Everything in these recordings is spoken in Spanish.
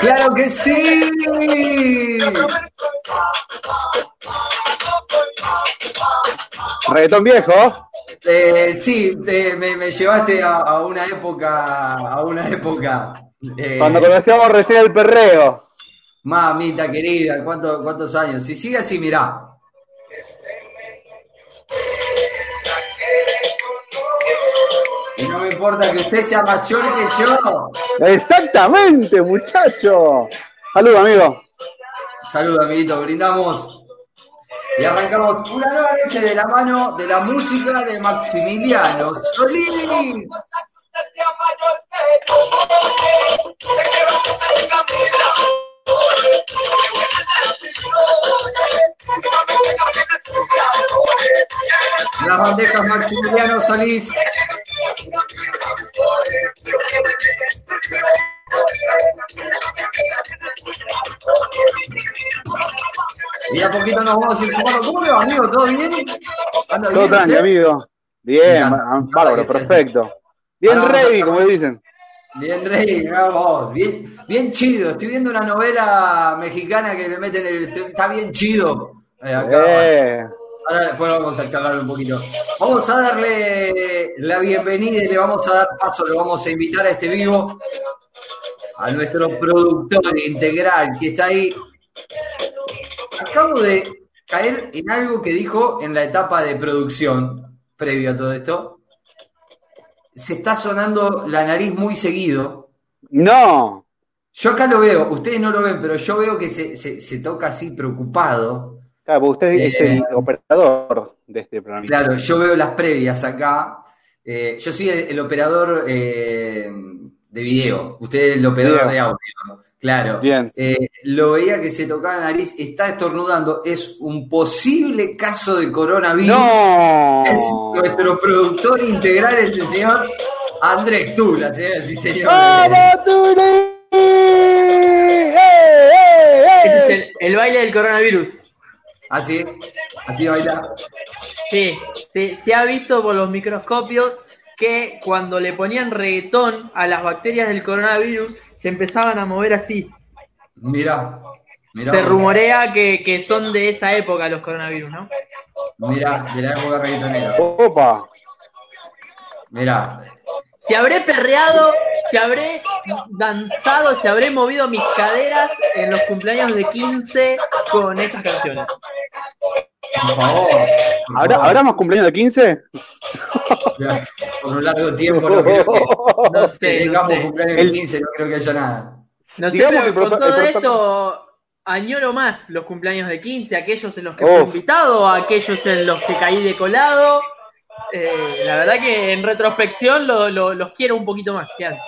¡Claro que sí! ¿Reggaetón viejo? Eh, sí, te- me, me llevaste a, a una época, a una época. eh, Cuando conocíamos recién el perreo. Mamita querida, ¿cuánto- ¿cuántos años? Si sigue así, mirá. Importa que usted sea mayor que yo. Exactamente, muchacho. Saludos, amigo. Saludos, amiguito, brindamos. Y arrancamos una nueva noche de la mano de la música de Maximiliano Solís. Las bandejas Maximiliano Solís. A poquito nos vamos a ir sumando. ¿Cómo le va, amigo? ¿Todo bien? ¿Anda Todo bien tranqui, usted? amigo. Bien, bárbaro, perfecto. Bien vamos ready, como dicen. Bien, Rey, vamos. Bien, bien chido. Estoy viendo una novela mexicana que le meten el. Está bien chido. Eh, acá. Eh, Ahora después vamos a escalar un poquito. Vamos a darle la bienvenida y le vamos a dar paso, le vamos a invitar a este vivo a nuestro productor integral que está ahí. Acabo de caer en algo que dijo en la etapa de producción, previo a todo esto. Se está sonando la nariz muy seguido. no. Yo acá lo veo, ustedes no lo ven, pero yo veo que se, se- se toca así preocupado. Claro, porque usted es Eh, el operador de este programa. Claro, yo veo las previas acá. Eh, yo soy el, el operador eh, de video, usted es el operador Video. de audio. Claro. Bien. Eh, lo veía que se tocaba la nariz, está estornudando. Es un posible caso de coronavirus. No. Es nuestro productor integral, es el señor Andrés Tula, señoras y señores. ¡Vamos, Tuli! ¡Eh, eh, Este es eh! el, el baile del coronavirus. Así, así baila. Sí, sí, se ha visto por los microscopios que cuando le ponían reggaetón a las bacterias del coronavirus se empezaban a mover así. Mirá, mirá. Se rumorea que, que son de esa época los coronavirus, ¿no? Mirá, de la época reggaetonera. Opa. Mirá. Si habré perreado, si habré danzado, si habré movido mis caderas en los cumpleaños de 15 con estas canciones. Por favor. por ¿Habrá, favor. ¿Habrá más cumpleaños de 15? Por un largo tiempo no creo que No sé, no sé. cumpleaños El- de 15, no creo que haya nada. No sé, pero que con todo esto añoro más los cumpleaños de 15, aquellos en los que fui invitado, aquellos en los que caí de colado. Eh, la verdad que en retrospección lo- lo- los quiero un poquito más que antes.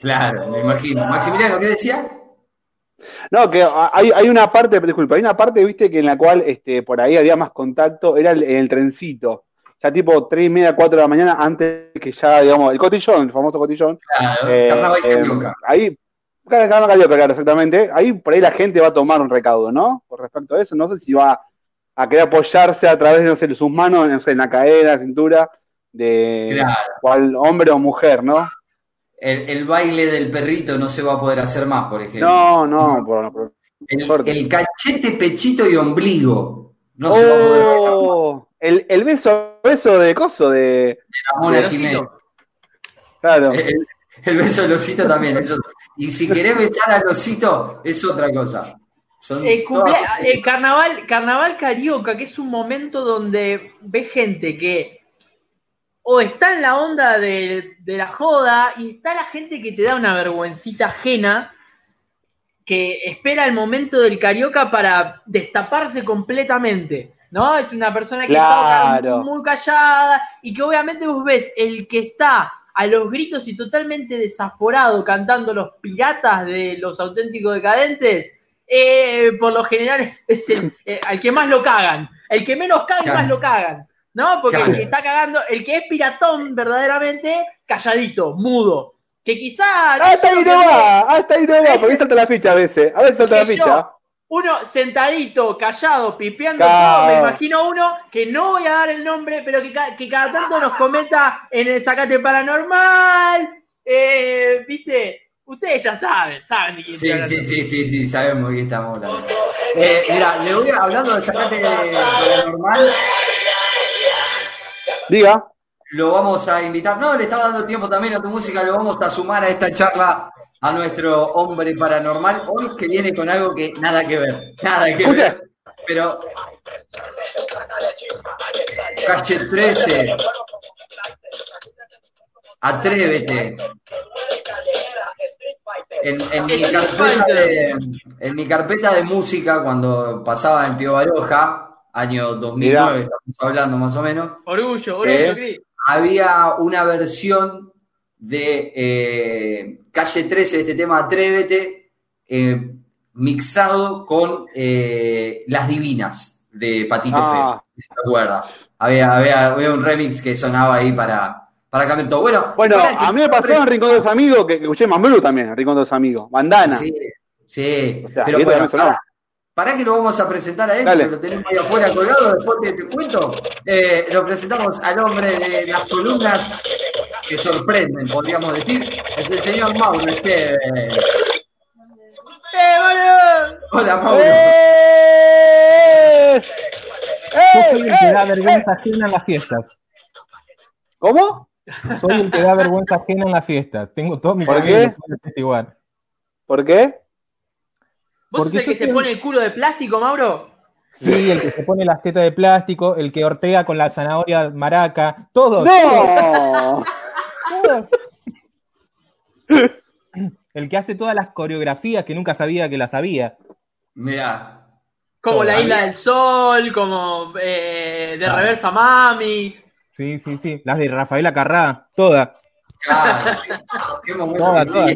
Claro, me imagino. Maximiliano, ¿qué decía? No, que hay, hay una parte, disculpa, hay una parte, viste, que en la cual este, por ahí había más contacto, era el, el trencito. Ya tipo tres y media, cuatro de la mañana, antes que ya, digamos, el cotillón, el famoso cotillón. Claro, Eh, eh, ahí, carnaval carioca, claro, exactamente. Ahí por ahí la gente va a tomar un recaudo, ¿no? Por respecto a eso, no sé si va a querer apoyarse a través de, no sé, sus manos, no sé, en la cadera, la cintura, de Claro. cual hombre o mujer, ¿no? El, el baile del perrito no se va a poder hacer más, por ejemplo. No, no, por, por- el, cachete, pechito y ombligo. No se va a poder más. Oh, el, el beso, beso de coso, de. Ramona Velocito. Jiménez. Claro. El, el beso del osito también. Eso. Y si querés besar al osito, es otra cosa. El, cumple- todas- el carnaval, carnaval carioca, que es un momento donde ves gente que o está en la onda de, de la joda y está la gente que te da una vergüencita ajena que espera el momento del carioca para destaparse completamente. ¿No? Es una persona que Claro. está muy callada y que obviamente vos ves el que está a los gritos y totalmente desaforado cantando los piratas de los auténticos decadentes, eh, por lo general es, es el eh, al que más lo cagan. El que menos caga más lo cagan. ¿No? Porque Claro. el que está cagando, el que es piratón verdaderamente, calladito, mudo. Que quizá. Hasta ahí no va, hasta ahí no va, porque ahí salta la ficha a veces. A veces salta la ficha. yo, uno sentadito, callado, pipeando Claro. todo, me imagino uno que no voy a dar el nombre, pero que, que cada tanto nos comenta en el Sacate Paranormal, eh, ¿viste? Ustedes ya saben, saben de quién Sí, sí, sí, sí, sí, sabemos de qué estamos hablando. Eh, mira, le voy a, hablando de sacate paranormal, Diga. lo vamos a invitar. No, le estaba dando tiempo también a tu música, lo vamos a sumar a esta charla a nuestro hombre paranormal. Hoy que viene con algo que nada que ver, nada que Escucha. ver. Pero. Calle 13. Atrévete. En, en mi carpeta de, en mi carpeta de música, cuando pasaba en Pío Baroja, año 2009, estamos hablando más o menos, Orgullo, orgullo, Eh, Cris. había una versión de eh, Calle 13 de este tema Atrévete, eh, mixado con eh, Las Divinas de Patito Ah. Feo, si se acuerda. Había, había, había un remix que sonaba ahí para, para cambiar todo. Bueno, Bueno, a mí me pasó en Rincón de los Amigos, que, que escuché Mambrú también, en Rincón de los Amigos. Bandana. Sí, sí. O sea, pero bueno, para que lo vamos a presentar a él, Dale. lo tenemos ahí afuera colgado, después te, te cuento. Eh, lo presentamos al hombre de las columnas que sorprenden, podríamos decir, es el señor Mauro Esteves. ¡Eh, boludo! Hola, Mauro. ¡Eh! Yo soy el que ¡Eh! da ¡Eh! vergüenza ajena en las fiestas. ¿Cómo? Soy el que da vergüenza ajena en las fiestas. Tengo todo mi ¿Por qué? ¿Por qué? ¿Vos Porque sos el que se tengo- pone el culo de plástico, Mauro? Sí, el que se pone las tetas de plástico, el que ortea con la zanahoria maraca, todo. ¡No! todo. El que hace todas las coreografías que nunca sabía que las sabía. Mirá. Como la. Isla del Sol, como eh, de Ah. Reversa Mami. Sí, sí, sí. Las de Rafaela Carrá, todas. Claro, qué momento. Toda, que- toda.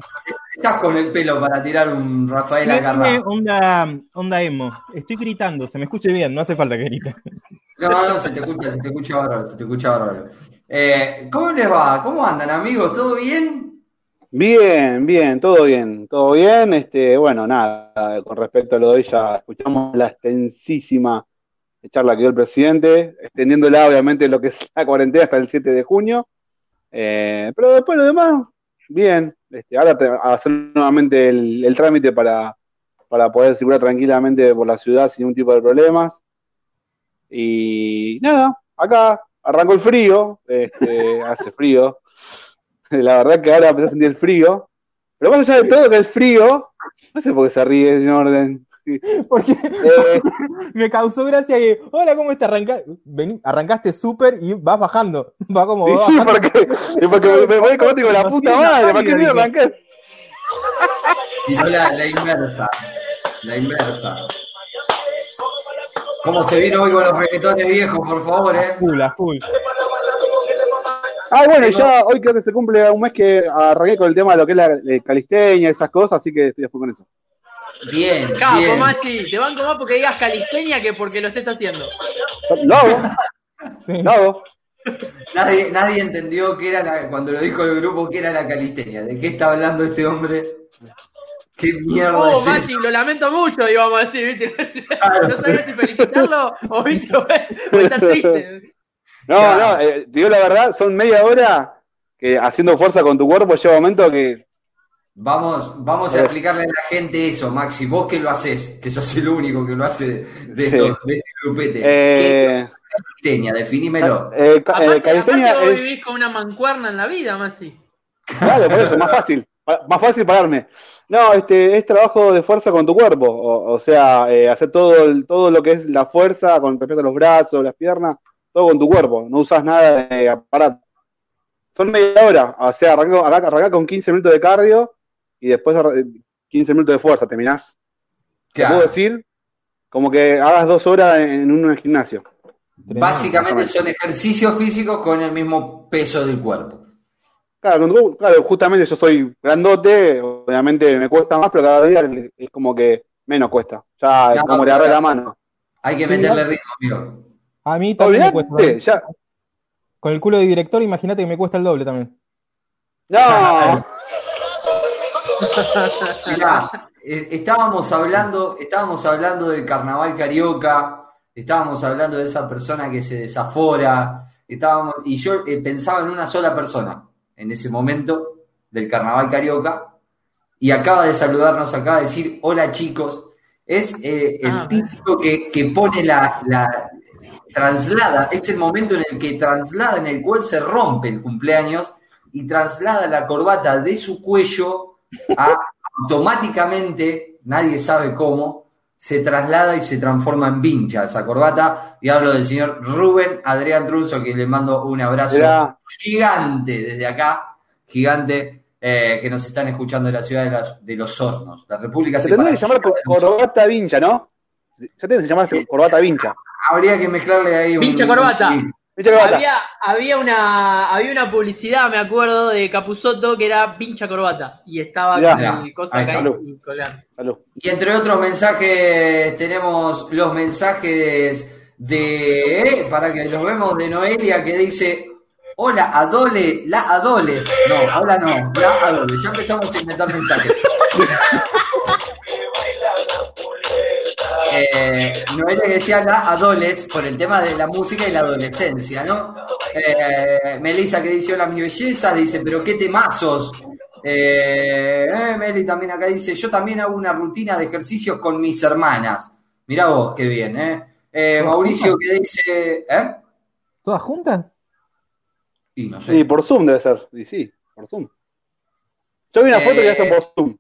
Estás con el pelo para tirar un Rafael Acarrá. onda, onda emo. Estoy gritando, se me escuche bien, no hace falta que grite. No, no, se te escucha, se te escucha bárbaro, se te escucha bárbaro. Eh, ¿Cómo les va? ¿Cómo andan, amigos? ¿Todo bien? Bien, bien, todo bien, todo bien. Este, bueno, nada, con respecto a lo de hoy, ya escuchamos la extensísima charla que dio el presidente, extendiéndola obviamente lo que es la cuarentena hasta el 7 de junio. Eh, pero después lo demás, bien. Este, ahora te, a hacer nuevamente el, el trámite para, para poder circular tranquilamente por la ciudad sin ningún tipo de problemas. Y nada, acá arrancó el frío, este, hace frío. La verdad que ahora empecé a sentir el frío. Pero más allá de todo que el frío, no sé por qué se ríe, señor Orden. Porque Eh, me causó gracia que, hola, ¿cómo estás? Arranca- vení- arrancaste súper y vas bajando. Va como va sí, bajando. porque, y porque me, me voy como digo, la puta madre, ¿para qué me arrancar? Y no la, la inversa. La inversa. ¿Cómo se vino hoy con los reggaetones viejos, por favor, eh? Full, a full. Ah, bueno, y ya hoy creo que se cumple un mes que arranqué con el tema de lo que es la eh, calisteña, esas cosas, así que estoy después con eso. Bien, Capo, bien. Masi, te banco más porque digas calistenia que porque lo estés haciendo. Lo hago, Sí. lo hago. Nadie, nadie entendió que era la, cuando lo dijo el grupo que era la calistenia. ¿De qué está hablando este hombre? ¿Qué mierda Oh, es eso? Masi, lo lamento mucho, íbamos a decir, ¿viste? Claro. No sabía si felicitarlo o, ¿viste? o estar triste. No, Claro. no, eh, te digo la verdad, son media hora que haciendo fuerza con tu cuerpo llega un momento que Vamos, vamos a explicarle a la gente eso, Maxi. Vos que lo haces, que sos el único que lo hace de, de Sí. de este grupete. ¿Qué eh, es calistenia? Definímelo. eh, ca- eh, Aparte, calistenia aparte vos es- vivís con una mancuerna en la vida, Masi. Claro, por eso, más fácil, más fácil pararme. No, este es trabajo de fuerza con tu cuerpo, o, o sea, eh, hacer todo, el- todo lo que es la fuerza con respecto a los brazos, las piernas, todo con tu cuerpo, no usas nada de aparato. Son media hora, o sea, arranca- arranca con 15 minutos de cardio y después arra- 15 minutos de fuerza, terminás. Te Claro. puedo decir, como que hagas dos horas en un gimnasio. Básicamente son ejercicios físicos con el mismo peso del cuerpo. Claro, claro, justamente yo soy grandote, obviamente me cuesta más, pero cada día es como que menos cuesta. Ya es como le agarré la mano. Hay que meterle ritmo, amigo. A mí también me cuesta. Ya. Con el culo de director, imagínate que me cuesta el doble también. No, Mirá, eh, estábamos hablando, estábamos hablando del carnaval carioca, estábamos hablando de esa persona que se desafora, estábamos, y yo eh, pensaba en una sola persona en ese momento del carnaval carioca, y acaba de saludarnos, acaba de decir hola chicos. Es eh, el Ah, típico que, que pone la, la- traslada, es el momento en el que traslada, en el cual se rompe el cumpleaños y traslada la corbata de su cuello a automáticamente, nadie sabe cómo, se traslada y se transforma en vincha esa corbata. Y hablo del señor Rubén Adrián Trunzo, que le mando un abrazo gigante desde acá, gigante, eh, que nos están escuchando de la ciudad de, las- de los hornos, la República Se tendría que llamar cor- corbata vincha, ¿no? Ya tiene que llamarse corbata vincha. Habría que mezclarle ahí un. Vincha corbata. Vincha corbata. Había, había, una, había una publicidad, me acuerdo, de Capuzoto que era pincha corbata. Y estaba Mirá. con el Mirá, cosa ahí acá está. y. Y entre otros mensajes, tenemos los mensajes de. Para que los vemos, de Noelia que dice. Hola, Adole, la Adoles. No, hola no, la Adoles. Ya empezamos a inventar mensajes. Eh, Noelia que decía la Adoles por el tema de la música y la adolescencia, ¿no? Eh, Melissa que dice hola mis bellezas, dice, pero qué temazos. Eh, eh, Meli también acá dice, yo también hago una rutina de ejercicios con mis hermanas. Mirá vos, qué bien, ¿eh? Eh, Mauricio que dice, ¿eh? ¿Todas juntas? Y no sé. Sí, por Zoom debe ser. Y sí, por Zoom. Yo vi una foto que hacen por Zoom.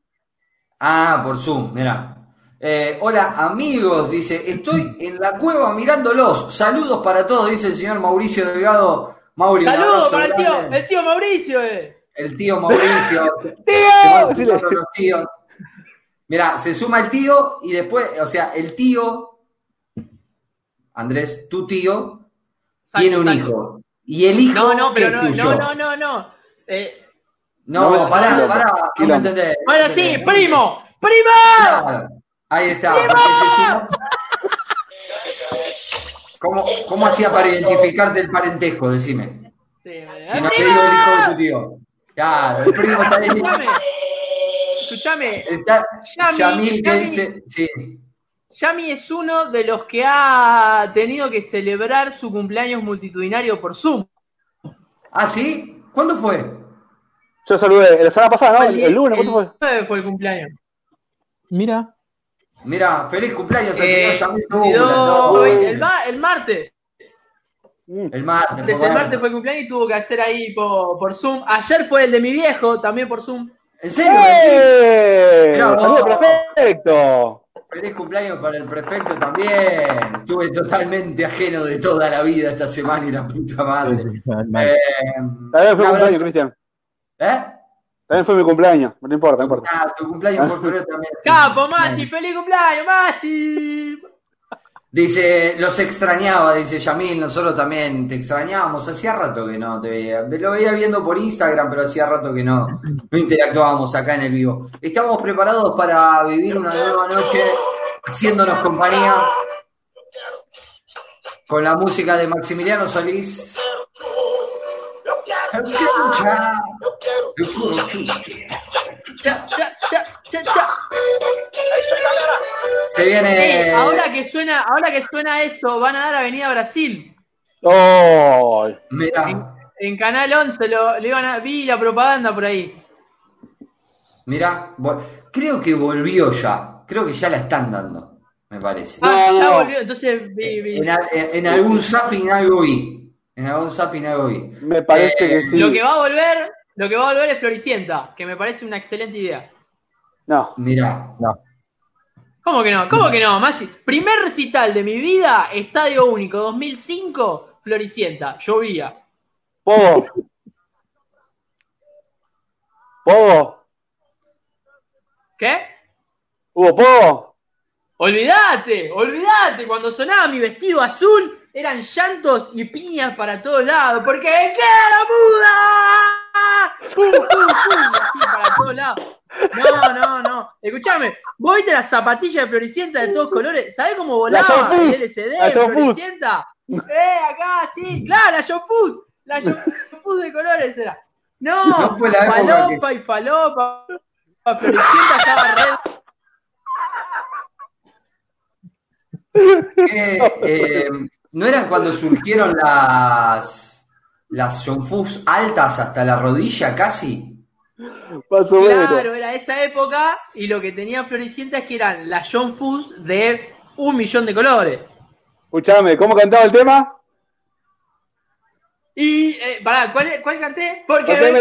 Ah, por Zoom, mirá. Eh, hola amigos, dice, estoy en la cueva mirándolos. Saludos para todos, dice el señor Mauricio Delgado. Mauri, Saludos para el tío, el tío Mauricio, eh. El tío Mauricio. ¡Tío! los tíos. Mirá, se suma el tío y después, o sea, el tío, Andrés, tu tío, tiene un hijo. Y el hijo No, no, pero es no, tuyo. no, no, no, no. Eh, No, No, pará, pará, no me entendés. ahora sí, primo, primo. Claro. Ahí está. ¿Cómo, ¿Cómo hacía para identificarte el parentesco? Decime. Sí, Si no te digo el hijo de tu tío. Claro, el primo está ahí. Escuchame, escuchame, Está Yami, Yamil que Yami. dice. Sí. Yami es uno de los que ha tenido que celebrar su cumpleaños multitudinario por Zoom. ¿Ah, sí? ¿Cuándo fue? Yo saludé la semana pasada, ¿no? El, el lunes, el ¿cuánto fue? 9 fue el cumpleaños. Mira. Mira, feliz cumpleaños al Eh, señor Yamil 22, Douglas, ¿no? el, ma- el martes. Mm. El martes. El bueno. martes fue el cumpleaños y tuvo que hacer ahí por, por Zoom. Ayer fue el de mi viejo, también por Zoom. ¿En serio? ¡Eh! Mirá vos. ¡Salió perfecto! Feliz cumpleaños para el prefecto también. Estuve totalmente ajeno de toda la vida esta semana y la puta madre. Eh, También fue cumpleaños, Cristian. ¿Eh? También fue mi cumpleaños, no importa, no importa. Ah, tu cumpleaños fue en febrero también. Capo, Masi, feliz cumpleaños, Masi. Dice, los extrañaba, dice Yamil, nosotros también te extrañábamos, hacía rato que no te veía. Lo veía viendo por Instagram, pero hacía rato que no, no interactuábamos acá en el vivo. Estamos preparados para vivir una nueva noche haciéndonos compañía con la música de Maximiliano Solís. Ya, ya, ya, ya, ya. Se viene. Eh, ahora que suena, ahora que suena eso, van a dar Avenida Brasil. ¡Oh! Mirá, En Canal 11 lo, le iban a, vi la propaganda por ahí. mirá, creo que volvió ya, creo que ya la están dando, me parece. Ah, No, ya no. volvió, entonces vi, vi. En, al- en algún zapping algo vi. En algún zapping algo vi. Me parece Eh, que sí. Lo que va a volver, lo que va a volver es Floricienta, que me parece una excelente idea. No. Mirá. ¿Cómo que no? ¿Cómo que no? Masi? Primer recital de mi vida, Estadio Único 2005, Floricienta, llovía. Pogo. Pogo. ¿Qué? Hugo Pogo. Olvídate, olvídate, cuando sonaba mi vestido azul eran llantos y piñas para todos lados, porque queda la muda. ¡Pum, pum, pum! Así para todos lados. No, no, no. Escuchame, vos viste las zapatillas de Floricienta de todos colores. ¿Sabés cómo volaba el LCD la de. Floricienta? Eh, acá, sí, claro, la Fuss. La Fuss de colores era. No, No fue la época falopa que- y falopa. Floricienta estaba re ¿Qué, eh, ¿No eran cuando surgieron las las John Fuss altas hasta la rodilla casi? Más o menos. Claro, era esa época y lo que tenía Floricienta es que eran las John de un millón de colores. Escuchame, ¿cómo cantaba el tema? Y, eh, pará, ¿cuál, ¿cuál canté? Porque Porque me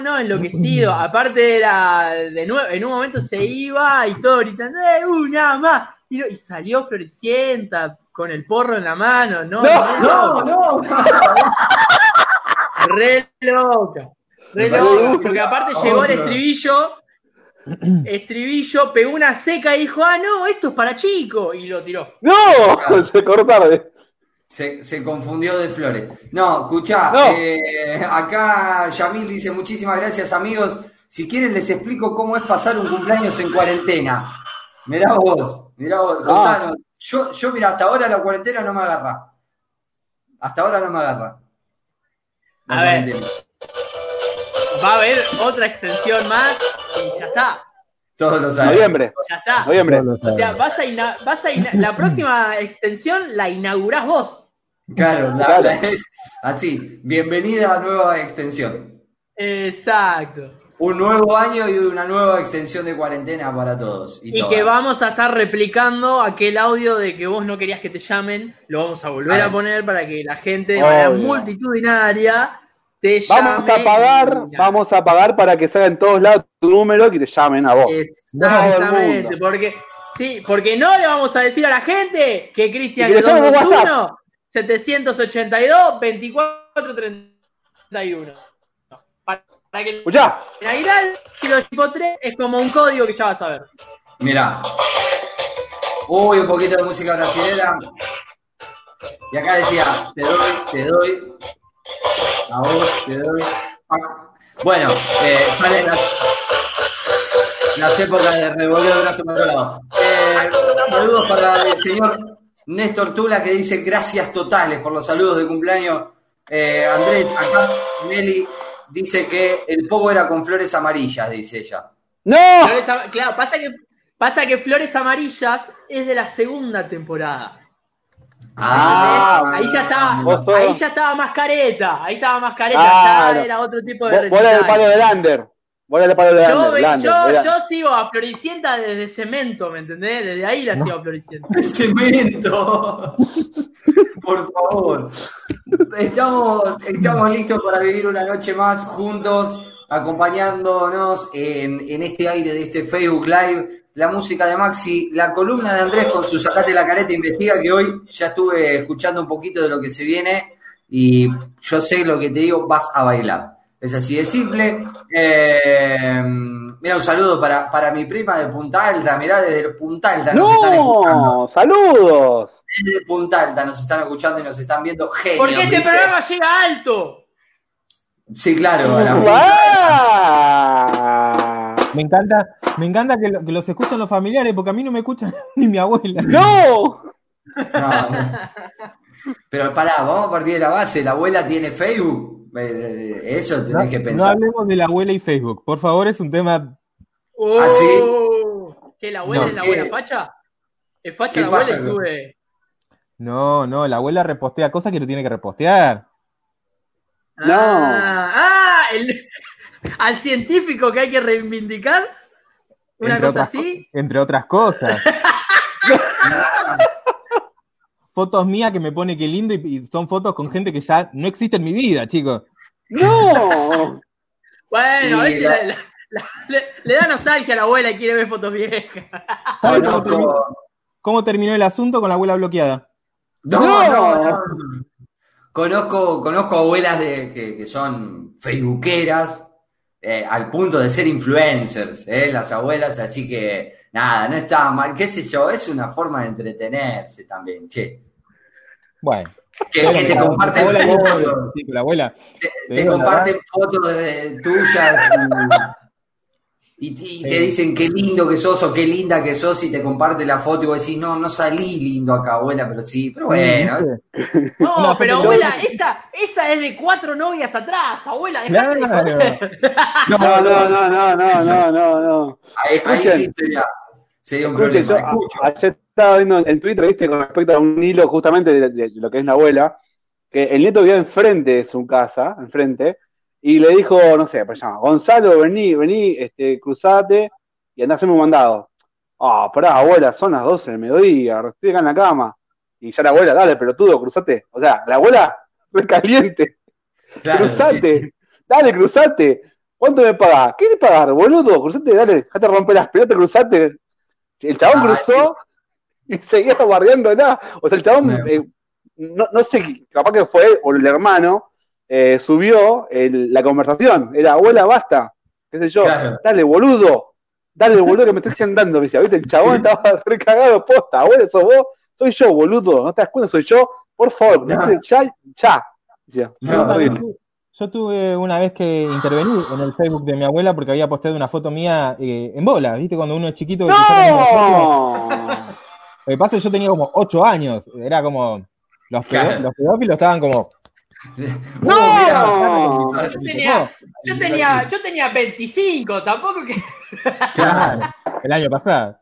no, no, enloquecido. Aparte era de nuevo, en un momento se iba y todo gritando, ¡eh, una más! Y, no- y salió Floricienta con el porro en la mano, no, No, No, loca, no. re loca, re loca, que- porque aparte llegó el estribillo, estribillo, pegó una seca y dijo, ah, no, esto es para chicos, y lo tiró. ¡No! Se cortó tarde. Se, se confundió de flores. No, escuchá, No. eh, acá Yamil dice muchísimas gracias amigos. Si quieren les explico cómo es pasar un cumpleaños en cuarentena. Mirá vos, mirá vos, Ah. contanos. Yo, yo mira, hasta ahora la cuarentena no me agarra. Hasta ahora no me agarra. La A ver. Va a haber otra extensión más y ya está, Todos lo saben. Noviembre. ya está. Noviembre. O sea, vas a, ina- vas a ina- la próxima extensión la inaugurás vos. Claro, la- Claro. la- es así. Bienvenida a nueva extensión. Exacto. Un nuevo año y una nueva extensión de cuarentena para todos. Y, Y todas. que vamos a estar replicando aquel audio de que vos no querías que te llamen, lo vamos a volver Ah. a poner para que la gente de manera multitudinaria te. Vamos a pagar, vamos a pagar para que salga en todos lados tu número y que te llamen a vos. Todo el Exactamente, mundo. porque sí, porque no le vamos a decir a la gente que Cristian Y que le llamen por 221 782 24 31. Para, para que Escuchá, en Aguilar, Giro tipo 3 es como un código que ya vas a ver. Mirá. Uy, un poquito de música brasilera. Y acá decía, te doy, te doy. A vos, te doy. Bueno, eh, las, las épocas de revolver de brazo para lados. Eh, saludos para el señor Néstor Tula que dice gracias totales por los saludos de cumpleaños. Eh, Andrés, acá Meli dice que el pogo era con flores amarillas, dice ella. ¡No! Flores claro, pasa que, pasa que Flores Amarillas es de la segunda temporada. Ah, ahí ya estaba, vos sos- ahí ya estaba más careta, ahí estaba más careta, Claro. ya era otro tipo de Vos- Bola del palo de Lander. Bola del palo de Yo, Lander. yo sigo a Floricienta desde cemento, ¿me entendés? Desde ahí la sigo a Floricienta. Cemento. Por favor. Estamos, estamos listos para vivir una noche más juntos, acompañándonos en, en este aire de este Facebook Live. La música de Maxi, la columna de Andrés con su Sacate la careta investiga, que hoy ya estuve escuchando un poquito de lo que se viene y yo sé lo que te digo, vas a bailar. Es así de simple. Eh, mira, un saludo para, para mi prima de Punta Alta. Mirá, desde Punta Alta nos están escuchando. ¡No! ¡Saludos! Desde Punta Alta nos están escuchando y nos están viendo. Genio, Porque este dice. programa llega alto. Sí, claro. a la. Me encanta, me encanta que, lo- que los escuchan los familiares, porque a mí no me escuchan ni mi abuela. ¡No! No, no. Pero pará, vamos a partir de la base. La abuela tiene Facebook. Eh, eh, Eso No, tenés que no pensar. hablemos de la abuela y Facebook. Por favor, es un tema. ¿Ah, sí? Oh, ¿Qué la abuela No, es la ¿qué? abuela facha? ¿Es facha ¿Qué la abuela y sube? No, no, la abuela repostea cosas que no tiene que repostear. No. Ah, ah, el- al científico que hay que reivindicar. Una Entre cosa otras así. Entre otras cosas. Fotos mías que me pone que lindo y, y son fotos con gente que ya no existe en mi vida, chicos. ¡No! Bueno, a veces la- la- la- la- le, le da nostalgia a la abuela y quiere ver fotos viejas. ¿Saben cómo, terminó, cómo terminó el asunto con la abuela bloqueada? No, No. no, no. Conozco, conozco abuelas de, que, que son facebookeras eh, al punto de ser influencers, eh, las abuelas, así que nada, no está mal, qué sé yo, es una forma de entretenerse también, che. Bueno. Que, que te La- comparten fotos, sí, la abuela. te, te comparten fotos de- tuyas y, te dicen qué lindo que sos o qué linda que sos y te comparte la foto y vos decís, no, no salí lindo acá, abuela, pero sí, pero bueno. No, No, pero yo- abuela, esa, esa es de cuatro novias atrás, abuela, dejate Claro. joder. No, no, no, no, no, no, no, no. Ahí, ahí Escuchen. sí sería, sería un Escuche, yo problema. a- Escucho. ayer estaba viendo en Twitter, viste, con respecto a un hilo justamente de, de- de lo que es la abuela, que el nieto vivía enfrente de su casa, enfrente, y le dijo, no sé, pues llama, Gonzalo, vení, vení, este, cruzate y andá a hacerme un mandado. Ah, pará, abuela, son las 12 del mediodía, estoy acá en la cama. Y ya la abuela, dale, pelotudo, cruzate. O sea, la abuela, recaliente, Claro, cruzate, sí. dale, cruzate. ¿Cuánto me pagás? ¿Qué te pagar, boludo? Cruzate, dale, dejate romper las pelotas, cruzate. El chabón Ah, cruzó y seguía barriéndola. O sea, el chabón, eh, no, no sé, capaz que fue él o el hermano, eh, subió el- la conversación. Era, abuela, basta. ¿Qué sé yo? Claro. Dale, boludo. Dale, boludo, que me estoy sentando. Me decía, ¿viste? El chabón Sí. estaba recagado posta. Abuela, sos vos, soy yo, boludo. ¿No te das cuenta? Soy yo. Por favor, No. ya, ya. Decía, No, no, no. Yo tuve una vez que intervenir en el Facebook de mi abuela porque había posteado una foto mía eh, en bola, ¿viste? Cuando uno es chiquito. foto. ¡No! Lo que pasa es que yo tenía como 8 años. Era como. Los pedófilos estaban como. ¡No! Yo tenía, yo tenía, yo tenía 25, tampoco que. Claro, el año pasado.